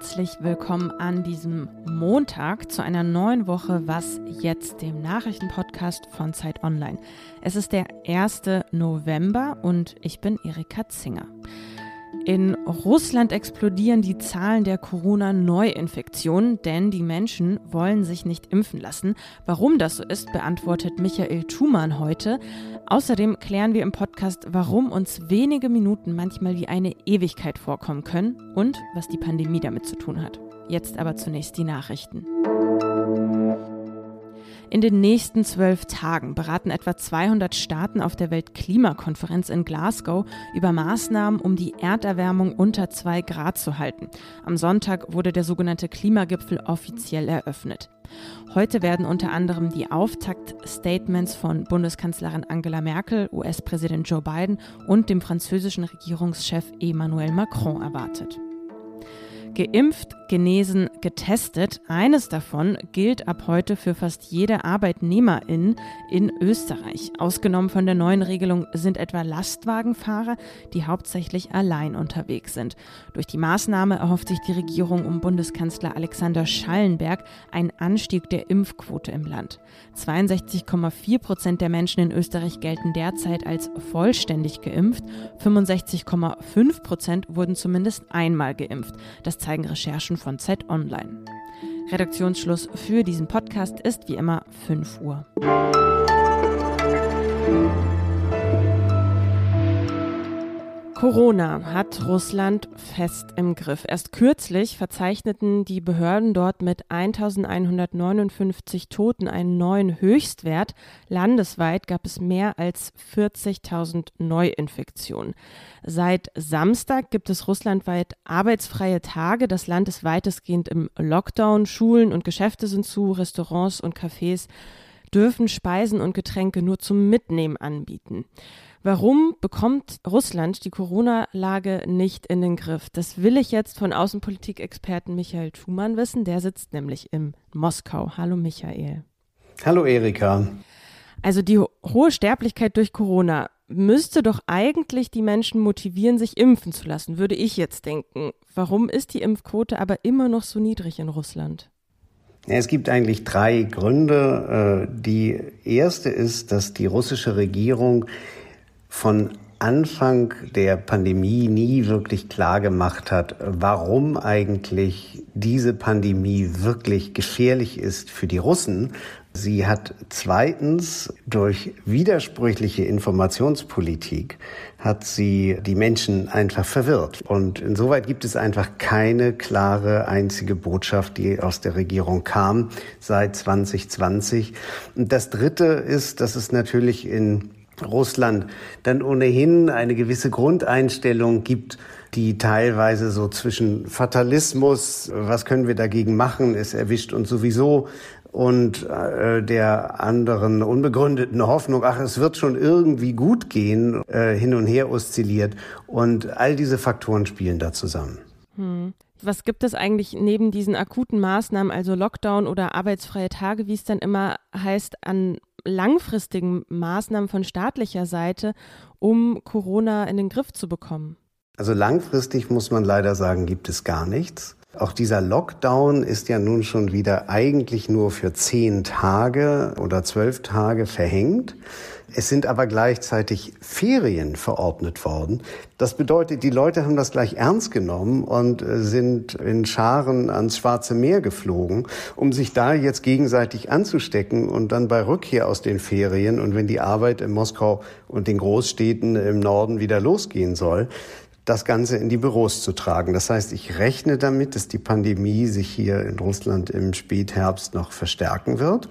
herzlich willkommen an diesem Montag zu einer neuen Woche Was jetzt, dem Nachrichtenpodcast von Zeit Online. Es ist der 1. November und ich bin Erika Zinger. In Russland explodieren die Zahlen der Corona-Neuinfektionen, denn die Menschen wollen sich nicht impfen lassen. Warum das so ist, beantwortet Michael Thumann heute. Außerdem klären wir im Podcast, warum uns wenige Minuten manchmal wie eine Ewigkeit vorkommen können und was die Pandemie damit zu tun hat. Jetzt aber zunächst die Nachrichten. In den nächsten zwölf Tagen beraten etwa 200 Staaten auf der Weltklimakonferenz in Glasgow über Maßnahmen, um die Erderwärmung unter zwei Grad zu halten. Am Sonntag wurde der sogenannte Klimagipfel offiziell eröffnet. Heute werden unter anderem die Auftaktstatements von Bundeskanzlerin Angela Merkel, US-Präsident Joe Biden und dem französischen Regierungschef Emmanuel Macron erwartet. Geimpft, genesen, getestet. Eines davon gilt ab heute für fast jede Arbeitnehmerin in Österreich. Ausgenommen von der neuen Regelung sind etwa Lastwagenfahrer, die hauptsächlich allein unterwegs sind. Durch die Maßnahme erhofft sich die Regierung um Bundeskanzler Alexander Schallenberg einen Anstieg der Impfquote im Land. 62,4 Prozent der Menschen in Österreich gelten derzeit als vollständig geimpft. 65,5 Prozent wurden zumindest einmal geimpft. Das zeigen Recherchen von Zeit Online. Redaktionsschluss für diesen Podcast ist wie immer 5 Uhr. Corona hat Russland fest im Griff. Erst kürzlich verzeichneten die Behörden dort mit 1159 Toten einen neuen Höchstwert. Landesweit gab es mehr als 40.000 Neuinfektionen. Seit Samstag gibt es russlandweit arbeitsfreie Tage. Das Land ist weitestgehend im Lockdown. Schulen und Geschäfte sind zu, Restaurants und Cafés dürfen Speisen und Getränke nur zum Mitnehmen anbieten. Warum bekommt Russland die Corona-Lage nicht in den Griff? Das will ich jetzt von Außenpolitikexperten Michael Thumann wissen. Der sitzt nämlich in Moskau. Hallo Michael. Hallo Erika. Also die hohe Sterblichkeit durch Corona müsste doch eigentlich die Menschen motivieren, sich impfen zu lassen, würde ich jetzt denken. Warum ist die Impfquote aber immer noch so niedrig in Russland? Es gibt eigentlich drei Gründe. Äh, die erste ist, dass die russische Regierung von Anfang der Pandemie nie wirklich klar gemacht hat, warum eigentlich diese Pandemie wirklich gefährlich ist für die Russen. Sie hat zweitens durch widersprüchliche Informationspolitik hat sie die Menschen einfach verwirrt. Und insoweit gibt es einfach keine klare einzige Botschaft, die aus der Regierung kam seit 2020. Und das dritte ist, dass es natürlich in Russland dann ohnehin eine gewisse Grundeinstellung gibt, die teilweise so zwischen Fatalismus, was können wir dagegen machen, es erwischt uns sowieso, und äh, der anderen unbegründeten Hoffnung, ach, es wird schon irgendwie gut gehen, äh, hin und her oszilliert. Und all diese Faktoren spielen da zusammen. Was gibt es eigentlich neben diesen akuten Maßnahmen, also Lockdown oder arbeitsfreie Tage, wie es dann immer heißt, an langfristigen Maßnahmen von staatlicher Seite, um Corona in den Griff zu bekommen? Also langfristig muss man leider sagen, gibt es gar nichts. Auch dieser Lockdown ist ja nun schon wieder eigentlich nur für zehn Tage oder zwölf Tage verhängt. Es sind aber gleichzeitig Ferien verordnet worden. Das bedeutet, die Leute haben das gleich ernst genommen und äh, sind in Scharen ans Schwarze Meer geflogen, um sich da jetzt gegenseitig anzustecken und dann bei Rückkehr aus den Ferien und wenn die Arbeit in Moskau und den Großstädten im Norden wieder losgehen soll, das Ganze in die Büros zu tragen. Das heißt, ich rechne damit, dass die Pandemie sich hier in Russland im Spätherbst noch verstärken wird.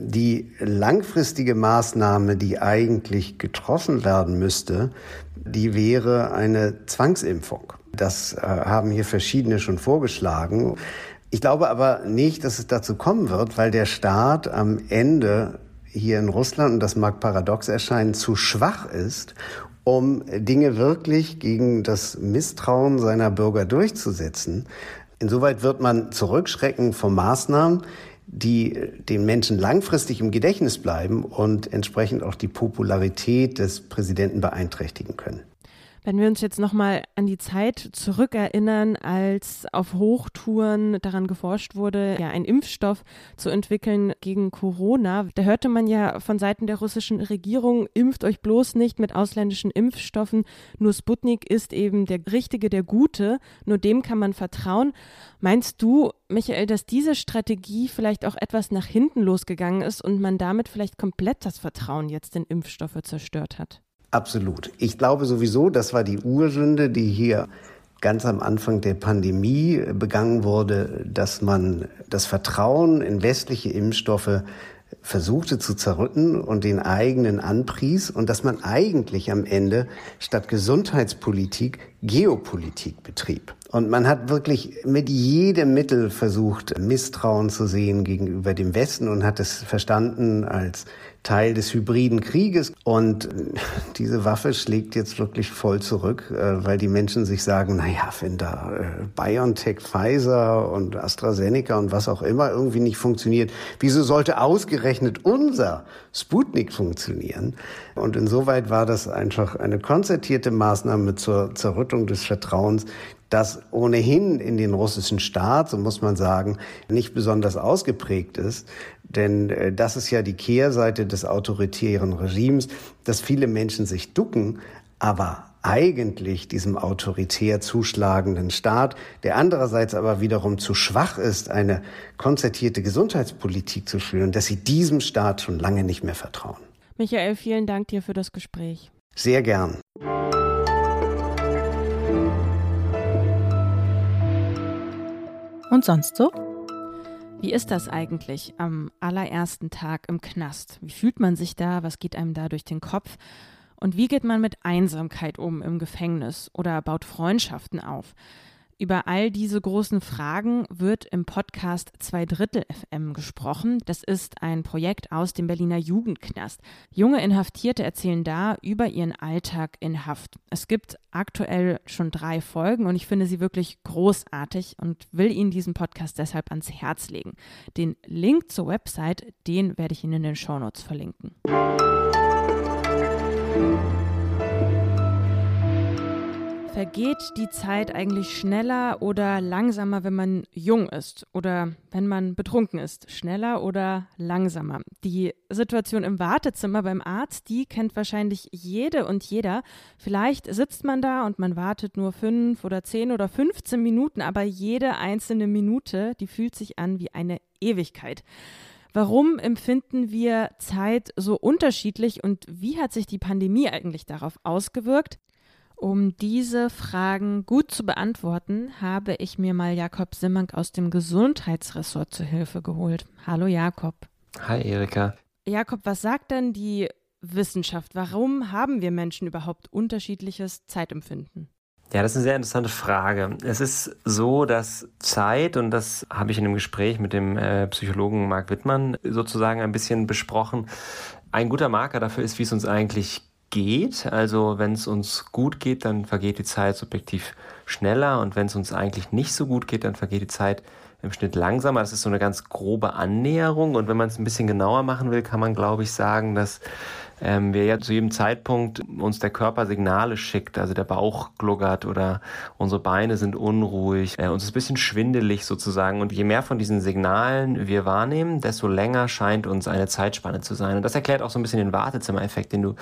Die langfristige Maßnahme, die eigentlich getroffen werden müsste, die wäre eine Zwangsimpfung. Das äh, haben hier verschiedene schon vorgeschlagen. Ich glaube aber nicht, dass es dazu kommen wird, weil der Staat am Ende hier in Russland, und das mag paradox erscheinen, zu schwach ist, um Dinge wirklich gegen das Misstrauen seiner Bürger durchzusetzen. Insoweit wird man zurückschrecken von Maßnahmen, die den Menschen langfristig im Gedächtnis bleiben und entsprechend auch die Popularität des Präsidenten beeinträchtigen können. Wenn wir uns jetzt nochmal an die Zeit zurückerinnern, als auf Hochtouren daran geforscht wurde, ja, einen Impfstoff zu entwickeln gegen Corona, da hörte man ja von Seiten der russischen Regierung, impft euch bloß nicht mit ausländischen Impfstoffen, nur Sputnik ist eben der richtige, der gute, nur dem kann man vertrauen. Meinst du, Michael, dass diese Strategie vielleicht auch etwas nach hinten losgegangen ist und man damit vielleicht komplett das Vertrauen jetzt in Impfstoffe zerstört hat? Absolut. Ich glaube sowieso, das war die Ursünde, die hier ganz am Anfang der Pandemie begangen wurde, dass man das Vertrauen in westliche Impfstoffe versuchte zu zerrütten und den eigenen anpries und dass man eigentlich am Ende statt Gesundheitspolitik Geopolitik betrieb. Und man hat wirklich mit jedem Mittel versucht, Misstrauen zu sehen gegenüber dem Westen und hat es verstanden als Teil des hybriden Krieges. Und diese Waffe schlägt jetzt wirklich voll zurück, äh, weil die Menschen sich sagen, na ja, wenn da äh, BioNTech, Pfizer und AstraZeneca und was auch immer irgendwie nicht funktioniert, wieso sollte ausgerechnet unser Sputnik funktionieren? Und insoweit war das einfach eine konzertierte Maßnahme zur Zerrüttung des Vertrauens, das ohnehin in den russischen Staat, so muss man sagen, nicht besonders ausgeprägt ist. Denn äh, das ist ja die Kehrseite des autoritären Regimes, dass viele Menschen sich ducken, aber eigentlich diesem autoritär zuschlagenden Staat, der andererseits aber wiederum zu schwach ist, eine konzertierte Gesundheitspolitik zu führen, dass sie diesem Staat schon lange nicht mehr vertrauen. Michael, vielen Dank dir für das Gespräch. Sehr gern. Und sonst so? Wie ist das eigentlich am allerersten Tag im Knast? Wie fühlt man sich da? Was geht einem da durch den Kopf? Und wie geht man mit Einsamkeit um im Gefängnis oder baut Freundschaften auf? Über all diese großen Fragen wird im Podcast Zwei Drittel FM gesprochen. Das ist ein Projekt aus dem Berliner Jugendknast. Junge Inhaftierte erzählen da über ihren Alltag in Haft. Es gibt aktuell schon drei Folgen und ich finde sie wirklich großartig und will Ihnen diesen Podcast deshalb ans Herz legen. Den Link zur Website, den werde ich Ihnen in den Shownotes verlinken. Vergeht die Zeit eigentlich schneller oder langsamer, wenn man jung ist oder wenn man betrunken ist? Schneller oder langsamer? Die Situation im Wartezimmer beim Arzt, die kennt wahrscheinlich jede und jeder. Vielleicht sitzt man da und man wartet nur fünf oder zehn oder 15 Minuten, aber jede einzelne Minute, die fühlt sich an wie eine Ewigkeit. Warum empfinden wir Zeit so unterschiedlich und wie hat sich die Pandemie eigentlich darauf ausgewirkt? Um diese Fragen gut zu beantworten, habe ich mir mal Jakob Simmank aus dem Gesundheitsressort zu Hilfe geholt. Hallo Jakob. Hi Erika. Jakob, was sagt denn die Wissenschaft? Warum haben wir Menschen überhaupt unterschiedliches Zeitempfinden? Ja, das ist eine sehr interessante Frage. Es ist so, dass Zeit, und das habe ich in einem Gespräch mit dem äh, Psychologen Marc Wittmann sozusagen ein bisschen besprochen, ein guter Marker dafür ist, wie es uns eigentlich geht. Also wenn es uns gut geht, dann vergeht die Zeit subjektiv schneller und wenn es uns eigentlich nicht so gut geht, dann vergeht die Zeit im Schnitt langsamer. Das ist so eine ganz grobe Annäherung und wenn man es ein bisschen genauer machen will, kann man glaube ich sagen, dass ähm, wir ja zu jedem Zeitpunkt uns der Körper Signale schickt, also der Bauch gluckert oder unsere Beine sind unruhig, äh, uns ist ein bisschen schwindelig sozusagen. Und je mehr von diesen Signalen wir wahrnehmen, desto länger scheint uns eine Zeitspanne zu sein. Und das erklärt auch so ein bisschen den Wartezimmereffekt, den du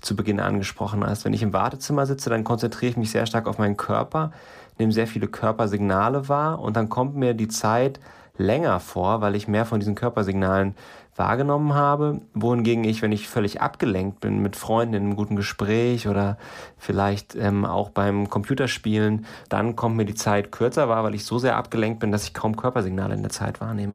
zu Beginn angesprochen hast. Wenn ich im Wartezimmer sitze, dann konzentriere ich mich sehr stark auf meinen Körper, nehme sehr viele Körpersignale wahr und dann kommt mir die Zeit länger vor, weil ich mehr von diesen Körpersignalen wahrgenommen habe, wohingegen ich, wenn ich völlig abgelenkt bin mit Freunden in einem guten Gespräch oder vielleicht ähm, auch beim Computerspielen, dann kommt mir die Zeit kürzer wahr, weil ich so sehr abgelenkt bin, dass ich kaum Körpersignale in der Zeit wahrnehme.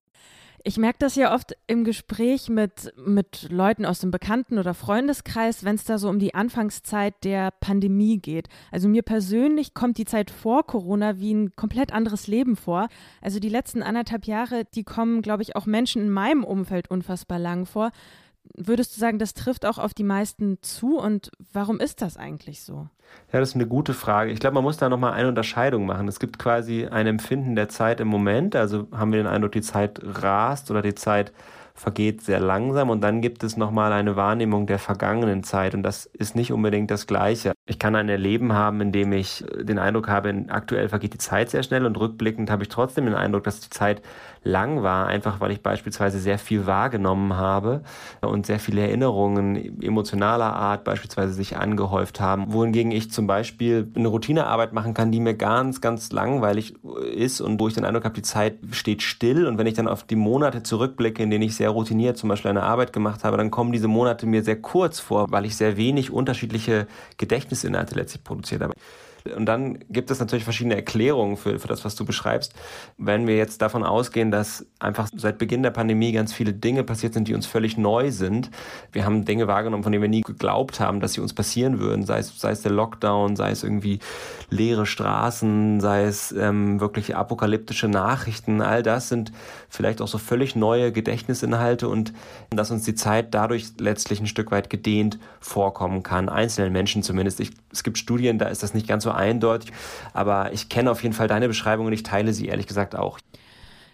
Ich merke das ja oft im Gespräch mit, mit Leuten aus dem Bekannten- oder Freundeskreis, wenn es da so um die Anfangszeit der Pandemie geht. Also mir persönlich kommt die Zeit vor Corona wie ein komplett anderes Leben vor. Also die letzten anderthalb Jahre, die kommen, glaube ich, auch Menschen in meinem Umfeld unfassbar lang vor. Würdest du sagen, das trifft auch auf die meisten zu und warum ist das eigentlich so? Ja, das ist eine gute Frage. Ich glaube, man muss da nochmal eine Unterscheidung machen. Es gibt quasi ein Empfinden der Zeit im Moment, also haben wir den Eindruck, die Zeit rast oder die Zeit vergeht sehr langsam und dann gibt es nochmal eine Wahrnehmung der vergangenen Zeit und das ist nicht unbedingt das Gleiche. Ich kann ein Erleben haben, in dem ich den Eindruck habe, aktuell vergeht die Zeit sehr schnell und rückblickend habe ich trotzdem den Eindruck, dass die Zeit lang war, einfach weil ich beispielsweise sehr viel wahrgenommen habe und sehr viele Erinnerungen emotionaler Art beispielsweise sich angehäuft haben, wohingegen ich zum Beispiel eine Routinearbeit machen kann, die mir ganz, ganz langweilig ist und wo ich den Eindruck habe, die Zeit steht still. Und wenn ich dann auf die Monate zurückblicke, in denen ich sehr routiniert zum Beispiel eine Arbeit gemacht habe, dann kommen diese Monate mir sehr kurz vor, weil ich sehr wenig unterschiedliche Gedächtnisinhalte letztlich produziert habe. Und dann gibt es natürlich verschiedene Erklärungen für, für das, was du beschreibst. Wenn wir jetzt davon ausgehen, dass einfach seit Beginn der Pandemie ganz viele Dinge passiert sind, die uns völlig neu sind. Wir haben Dinge wahrgenommen, von denen wir nie geglaubt haben, dass sie uns passieren würden. Sei es, sei es der Lockdown, sei es irgendwie leere Straßen, sei es ähm, wirklich apokalyptische Nachrichten. All das sind vielleicht auch so völlig neue Gedächtnisinhalte und dass uns die Zeit dadurch letztlich ein Stück weit gedehnt vorkommen kann. Einzelnen Menschen zumindest. Ich, es gibt Studien, da ist das nicht ganz so eindeutig. Aber ich kenne auf jeden Fall deine Beschreibung und ich teile sie ehrlich gesagt auch.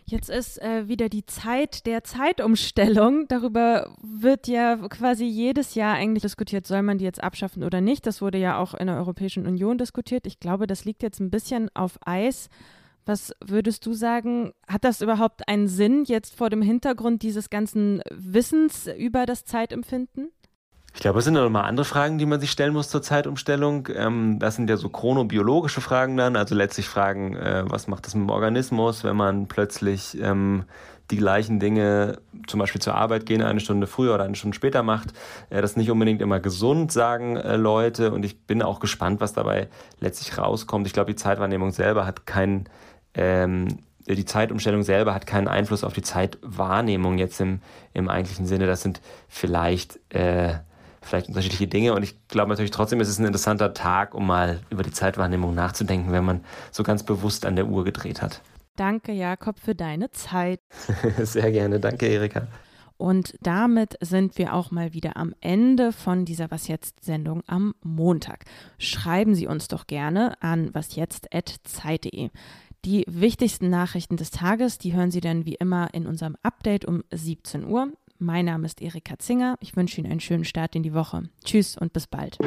Jetzt ist äh, wieder die Zeit der Zeitumstellung. Darüber wird ja quasi jedes Jahr eigentlich diskutiert, soll man die jetzt abschaffen oder nicht. Das wurde ja auch in der Europäischen Union diskutiert. Ich glaube, das liegt jetzt ein bisschen auf Eis. Was würdest du sagen, hat das überhaupt einen Sinn jetzt vor dem Hintergrund dieses ganzen Wissens über das Zeitempfinden? Ich glaube, es sind noch mal andere Fragen, die man sich stellen muss zur Zeitumstellung. Ähm, das sind ja so chronobiologische Fragen dann, also letztlich Fragen, äh, was macht das mit dem Organismus, wenn man plötzlich ähm, die gleichen Dinge, zum Beispiel zur Arbeit gehen, eine Stunde früher oder eine Stunde später macht. Äh, das ist nicht unbedingt immer gesund, sagen äh, Leute. Und ich bin auch gespannt, was dabei letztlich rauskommt. Ich glaube, die Zeitwahrnehmung selber hat keinen ähm, die Zeitumstellung selber hat keinen Einfluss auf die Zeitwahrnehmung jetzt im, im eigentlichen Sinne. Das sind vielleicht äh, vielleicht unterschiedliche Dinge. Und ich glaube natürlich trotzdem, es ist ein interessanter Tag, um mal über die Zeitwahrnehmung nachzudenken, wenn man so ganz bewusst an der Uhr gedreht hat. Danke, Jakob, für deine Zeit. Sehr gerne. Danke, Erika. Und damit sind wir auch mal wieder am Ende von dieser Was jetzt Sendung am Montag. Schreiben Sie uns doch gerne an wasjetzt@zeit.de. Die wichtigsten Nachrichten des Tages, die hören Sie dann wie immer in unserem Update um 17 Uhr. Mein Name ist Erika Zinger. Ich wünsche Ihnen einen schönen Start in die Woche. Tschüss und bis bald.